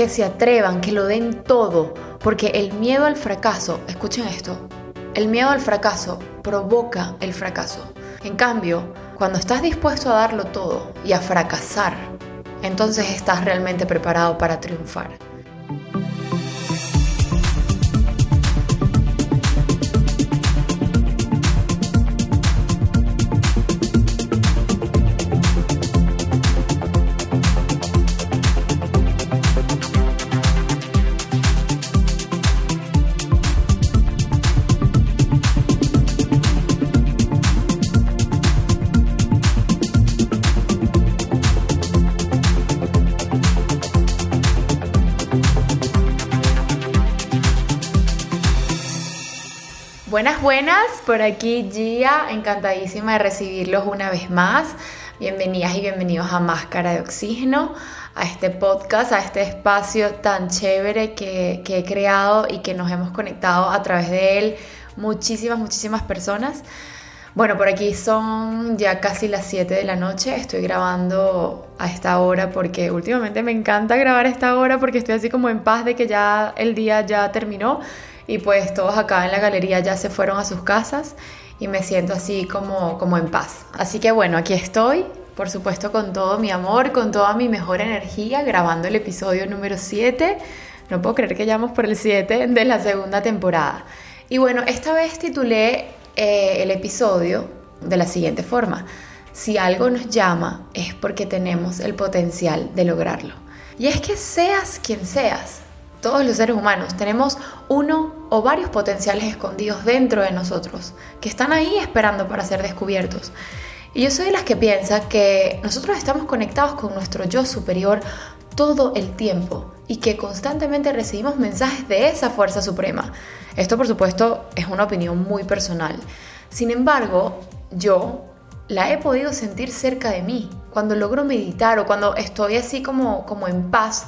que se atrevan, que lo den todo, porque el miedo al fracaso, escuchen esto, el miedo al fracaso provoca el fracaso. En cambio, cuando estás dispuesto a darlo todo y a fracasar, entonces estás realmente preparado para triunfar. Buenas, buenas, por aquí Gia, encantadísima de recibirlos una vez más. Bienvenidas y bienvenidos a Máscara de Oxígeno, a este podcast, a este espacio tan chévere que, he creado y que nos hemos conectado a través de él muchísimas, muchísimas personas. Bueno, por aquí son ya casi las 7 de la noche. Estoy grabando a esta hora porque últimamente me encanta grabar a esta hora porque estoy así como en paz de que ya el día ya terminó y pues todos acá en la galería ya se fueron a sus casas y me siento así como, como en paz. Así que bueno, aquí estoy, por supuesto con todo mi amor, con toda mi mejor energía, grabando el episodio número 7. No puedo creer que ya por el 7 de la segunda temporada. Y bueno, esta vez titulé eh, el episodio de la siguiente forma. Si algo nos llama es porque tenemos el potencial de lograrlo. Y es que seas quien seas, todos los seres humanos tenemos uno o varios potenciales escondidos dentro de nosotros, que están ahí esperando para ser descubiertos. Y yo soy de las que piensa que nosotros estamos conectados con nuestro yo superior todo el tiempo y que constantemente recibimos mensajes de esa fuerza suprema. Esto por supuesto es una opinión muy personal. Sin embargo, yo la he podido sentir cerca de mí cuando logro meditar o cuando estoy así como, como en paz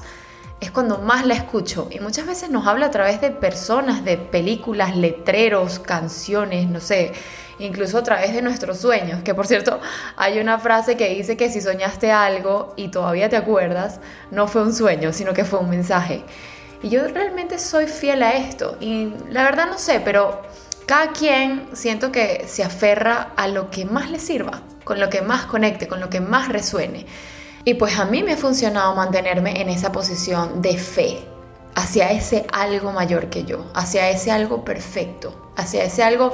es cuando más la escucho y muchas veces nos habla a través de personas, de películas, letreros, canciones, no sé, incluso a través de nuestros sueños, que por cierto hay una frase que dice que si soñaste algo y todavía te acuerdas, no fue un sueño, sino que fue un mensaje. Y yo realmente soy fiel a esto y la verdad no sé, pero cada quien siento que se aferra a lo que más le sirva, con lo que más conecte, con lo que más resuene. Y pues a mí me ha funcionado mantenerme en esa posición de fe hacia ese algo mayor que yo, hacia ese algo perfecto, hacia ese algo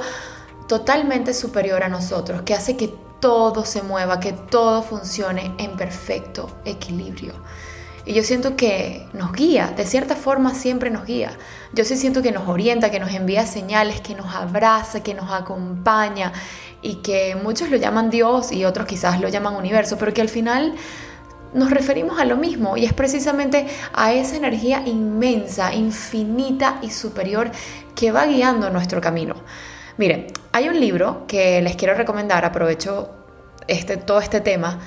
totalmente superior a nosotros, que hace que todo se mueva, que todo funcione en perfecto equilibrio. Y yo siento que nos guía, de cierta forma siempre nos guía. Yo sí siento que nos orienta, que nos envía señales, que nos abraza, que nos acompaña y que muchos lo llaman Dios y otros quizás lo llaman universo, pero que al final nos referimos a lo mismo y es precisamente a esa energía inmensa, infinita y superior que va guiando nuestro camino. Miren, hay un libro que les quiero recomendar, aprovecho este, todo este tema.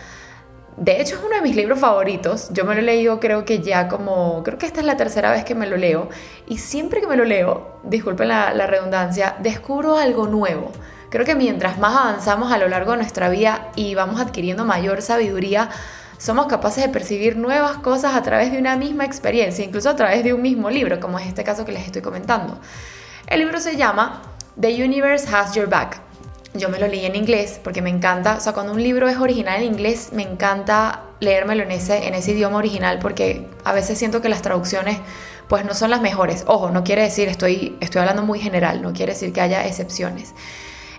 De hecho es uno de mis libros favoritos, yo me lo he leído creo que ya como, creo que esta es la tercera vez que me lo leo y siempre que me lo leo, disculpen la, la redundancia, descubro algo nuevo. Creo que mientras más avanzamos a lo largo de nuestra vida y vamos adquiriendo mayor sabiduría, somos capaces de percibir nuevas cosas a través de una misma experiencia, incluso a través de un mismo libro, como es este caso que les estoy comentando. El libro se llama The Universe Has Your Back. Yo me lo leí en inglés porque me encanta, o sea, cuando un libro es original en inglés, me encanta leérmelo en ese, en ese idioma original porque a veces siento que las traducciones pues no son las mejores. Ojo, no quiere decir, estoy, estoy hablando muy general, no quiere decir que haya excepciones.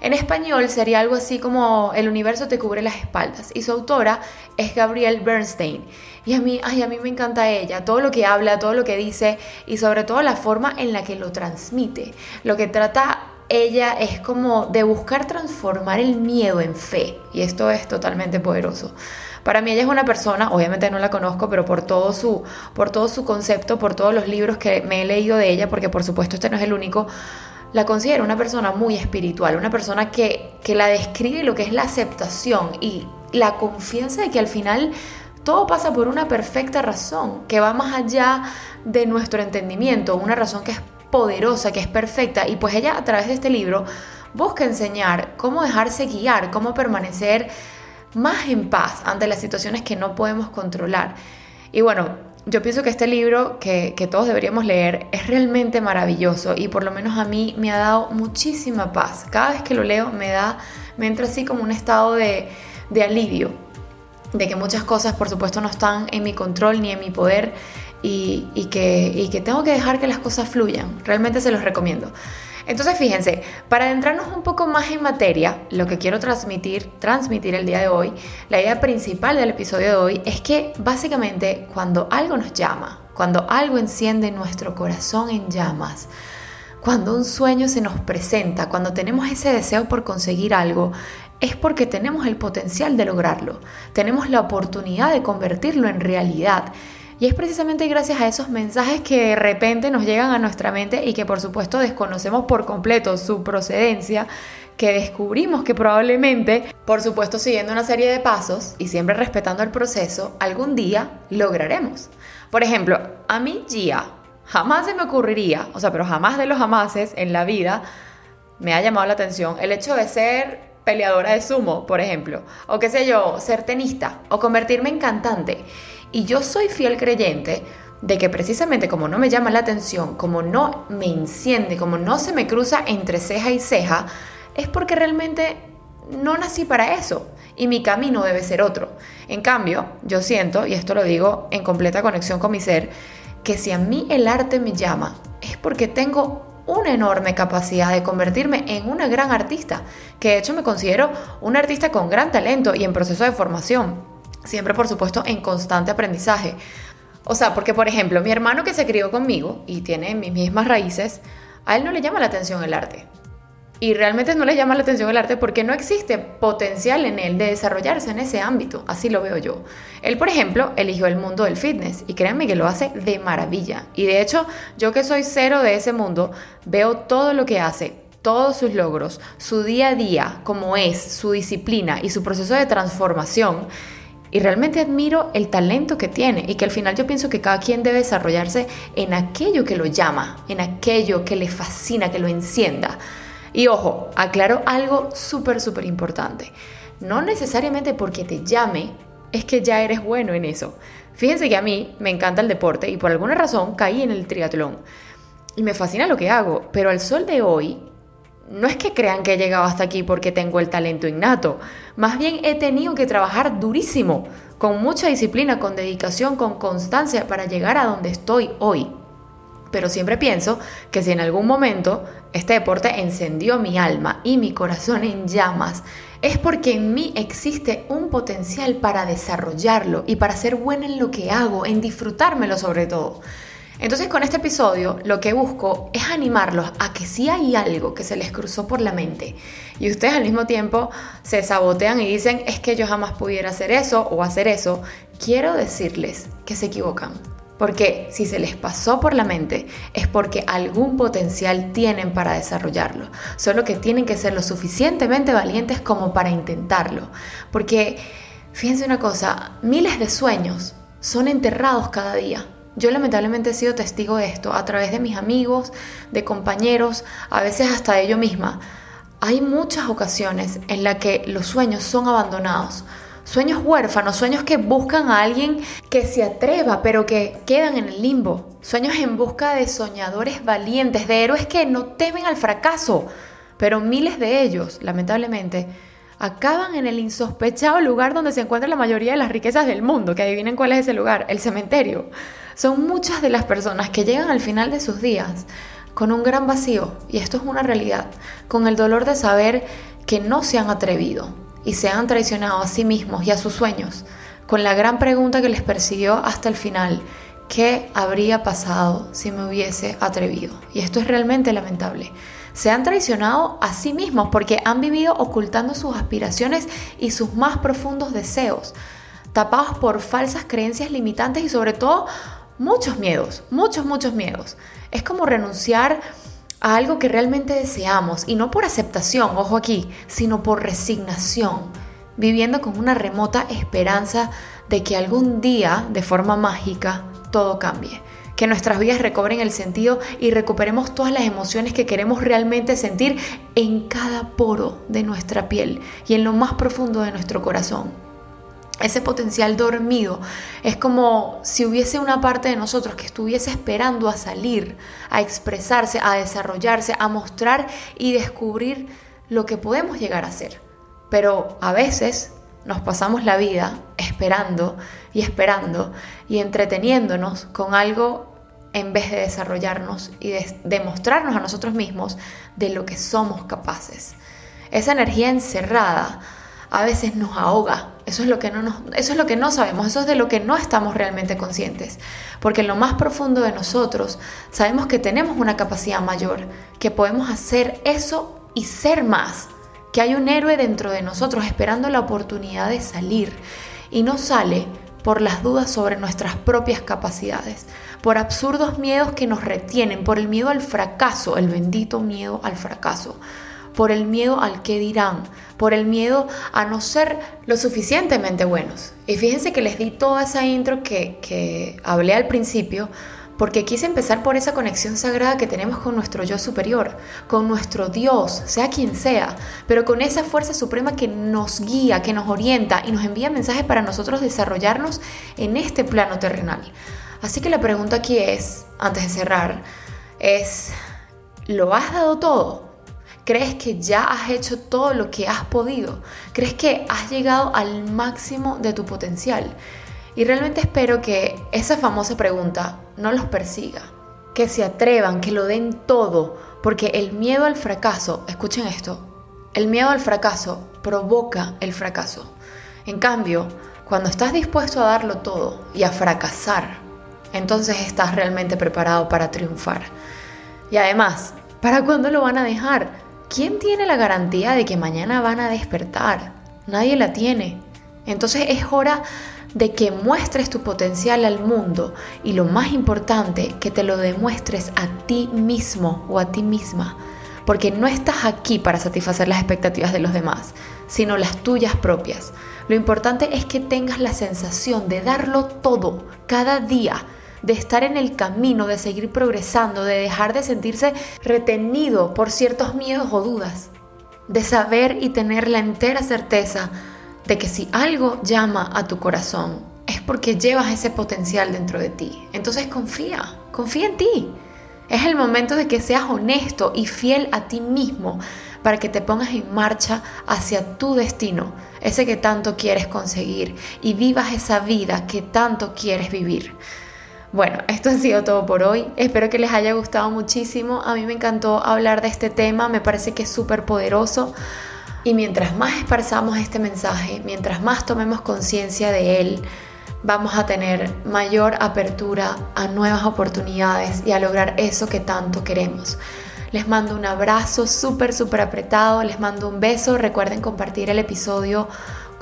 En español sería algo así como El universo te cubre las espaldas y su autora es Gabrielle Bernstein. Y a mí, ay, a mí me encanta ella, todo lo que habla, todo lo que dice y sobre todo la forma en la que lo transmite. Lo que trata ella es como de buscar transformar el miedo en fe y esto es totalmente poderoso. Para mí ella es una persona, obviamente no la conozco, pero por todo su por todo su concepto, por todos los libros que me he leído de ella, porque por supuesto este no es el único, la considero una persona muy espiritual, una persona que, la describe lo que es la aceptación y la confianza de que al final todo pasa por una perfecta razón, que va más allá de nuestro entendimiento, una razón que es poderosa, que es perfecta. Y pues ella a través de este libro busca enseñar cómo dejarse guiar, cómo permanecer más en paz ante las situaciones que no podemos controlar. Y bueno, yo pienso que este libro que, que, todos deberíamos leer es realmente maravilloso y por lo menos a mí me ha dado muchísima paz. Cada vez que lo leo me da, me entra así como un estado de, de alivio, de que muchas cosas por supuesto no están en mi control ni en mi poder y, y, que, y que tengo que dejar que las cosas fluyan. Realmente se los recomiendo. Entonces fíjense, para adentrarnos un poco más en materia, lo que quiero transmitir, transmitir el día de hoy, la idea principal del episodio de hoy es que básicamente cuando algo nos llama, cuando algo enciende nuestro corazón en llamas, cuando un sueño se nos presenta, cuando tenemos ese deseo por conseguir algo, es porque tenemos el potencial de lograrlo, tenemos la oportunidad de convertirlo en realidad y es precisamente gracias a esos mensajes que de repente nos llegan a nuestra mente y que por supuesto desconocemos por completo su procedencia, que descubrimos que probablemente, por supuesto siguiendo una serie de pasos y siempre respetando el proceso, algún día lograremos. Por ejemplo, a mí Gia jamás se me ocurriría, o sea, pero jamás de los jamases en la vida me ha llamado la atención el hecho de ser peleadora de sumo, por ejemplo, o qué sé yo, ser tenista o convertirme en cantante. Y yo soy fiel creyente de que precisamente como no me llama la atención, como no me enciende, como no se me cruza entre ceja y ceja, es porque realmente no nací para eso y mi camino debe ser otro. En cambio, yo siento, y esto lo digo en completa conexión con mi ser, que si a mí el arte me llama, es porque tengo una enorme capacidad de convertirme en una gran artista, que de hecho me considero una artista con gran talento y en proceso de formación. Siempre, por supuesto, en constante aprendizaje. O sea, porque, por ejemplo, mi hermano que se crió conmigo y tiene mis mismas raíces, a él no le llama la atención el arte. Y realmente no le llama la atención el arte porque no existe potencial en él de desarrollarse en ese ámbito, así lo veo yo. Él, por ejemplo, eligió el mundo del fitness y créanme que lo hace de maravilla. Y de hecho, yo que soy cero de ese mundo, veo todo lo que hace, todos sus logros, su día a día, como es, su disciplina y su proceso de transformación y realmente admiro el talento que tiene y que al final yo pienso que cada quien debe desarrollarse en aquello que lo llama, en aquello que le fascina, que lo encienda. Y ojo, aclaro algo súper, súper importante. No necesariamente porque te llame es que ya eres bueno en eso. Fíjense que a mí me encanta el deporte y por alguna razón caí en el triatlón. Y me fascina lo que hago, pero al sol de hoy no es que crean que he llegado hasta aquí porque tengo el talento innato, más bien he tenido que trabajar durísimo, con mucha disciplina, con dedicación, con constancia para llegar a donde estoy hoy. Pero siempre pienso que si en algún momento este deporte encendió mi alma y mi corazón en llamas, es porque en mí existe un potencial para desarrollarlo y para ser buena en lo que hago, en disfrutármelo sobre todo. Entonces con este episodio lo que busco es animarlos a que si hay algo que se les cruzó por la mente y ustedes al mismo tiempo se sabotean y dicen es que yo jamás pudiera hacer eso o hacer eso, quiero decirles que se equivocan. Porque si se les pasó por la mente es porque algún potencial tienen para desarrollarlo. Solo que tienen que ser lo suficientemente valientes como para intentarlo. Porque fíjense una cosa, miles de sueños son enterrados cada día. Yo lamentablemente he sido testigo de esto a través de mis amigos, de compañeros, a veces hasta de yo misma. Hay muchas ocasiones en las que los sueños son abandonados. Sueños huérfanos, sueños que buscan a alguien que se atreva, pero que quedan en el limbo. Sueños en busca de soñadores valientes, de héroes que no temen al fracaso. Pero miles de ellos, lamentablemente, acaban en el insospechado lugar donde se encuentra la mayoría de las riquezas del mundo, que adivinen cuál es ese lugar, el cementerio. Son muchas de las personas que llegan al final de sus días con un gran vacío, y esto es una realidad, con el dolor de saber que no se han atrevido y se han traicionado a sí mismos y a sus sueños, con la gran pregunta que les persiguió hasta el final, ¿qué habría pasado si me hubiese atrevido? Y esto es realmente lamentable. Se han traicionado a sí mismos porque han vivido ocultando sus aspiraciones y sus más profundos deseos, tapados por falsas creencias limitantes y sobre todo muchos miedos, muchos, muchos miedos. Es como renunciar a algo que realmente deseamos y no por aceptación, ojo aquí, sino por resignación, viviendo con una remota esperanza de que algún día, de forma mágica, todo cambie. Que nuestras vidas recobren el sentido y recuperemos todas las emociones que queremos realmente sentir en cada poro de nuestra piel y en lo más profundo de nuestro corazón. Ese potencial dormido. Es como si hubiese una parte de nosotros que estuviese esperando a salir, a expresarse, a desarrollarse, a mostrar y descubrir lo que podemos llegar a ser. Pero a veces nos pasamos la vida esperando y esperando y entreteniéndonos con algo en vez de desarrollarnos y de demostrarnos a nosotros mismos de lo que somos capaces. Esa energía encerrada a veces nos ahoga. Eso es lo que no nos, eso es lo que no sabemos, eso es de lo que no estamos realmente conscientes, porque en lo más profundo de nosotros sabemos que tenemos una capacidad mayor, que podemos hacer eso y ser más, que hay un héroe dentro de nosotros esperando la oportunidad de salir. Y no sale por las dudas sobre nuestras propias capacidades, por absurdos miedos que nos retienen, por el miedo al fracaso, el bendito miedo al fracaso por el miedo al que dirán, por el miedo a no ser lo suficientemente buenos. Y fíjense que les di toda esa intro que, que hablé al principio, porque quise empezar por esa conexión sagrada que tenemos con nuestro yo superior, con nuestro Dios, sea quien sea, pero con esa fuerza suprema que nos guía, que nos orienta y nos envía mensajes para nosotros desarrollarnos en este plano terrenal. Así que la pregunta aquí es, antes de cerrar, es, ¿lo has dado todo? ¿Crees que ya has hecho todo lo que has podido? ¿Crees que has llegado al máximo de tu potencial? Y realmente espero que esa famosa pregunta no los persiga, que se atrevan, que lo den todo, porque el miedo al fracaso, escuchen esto, el miedo al fracaso provoca el fracaso. En cambio, cuando estás dispuesto a darlo todo y a fracasar, entonces estás realmente preparado para triunfar. Y además, ¿para cuándo lo van a dejar? ¿Quién tiene la garantía de que mañana van a despertar? Nadie la tiene. Entonces es hora de que muestres tu potencial al mundo y lo más importante, que te lo demuestres a ti mismo o a ti misma. Porque no estás aquí para satisfacer las expectativas de los demás, sino las tuyas propias. Lo importante es que tengas la sensación de darlo todo cada día de estar en el camino, de seguir progresando, de dejar de sentirse retenido por ciertos miedos o dudas, de saber y tener la entera certeza de que si algo llama a tu corazón es porque llevas ese potencial dentro de ti. Entonces confía, confía en ti. Es el momento de que seas honesto y fiel a ti mismo para que te pongas en marcha hacia tu destino, ese que tanto quieres conseguir y vivas esa vida que tanto quieres vivir. Bueno, esto ha sido todo por hoy. Espero que les haya gustado muchísimo. A mí me encantó hablar de este tema, me parece que es súper poderoso. Y mientras más esparzamos este mensaje, mientras más tomemos conciencia de él, vamos a tener mayor apertura a nuevas oportunidades y a lograr eso que tanto queremos. Les mando un abrazo súper, súper apretado, les mando un beso. Recuerden compartir el episodio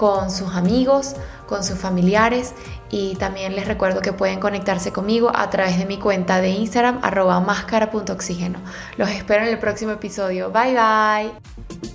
con sus amigos, con sus familiares y también les recuerdo que pueden conectarse conmigo a través de mi cuenta de Instagram arroba máscara.oxígeno. Los espero en el próximo episodio. Bye bye.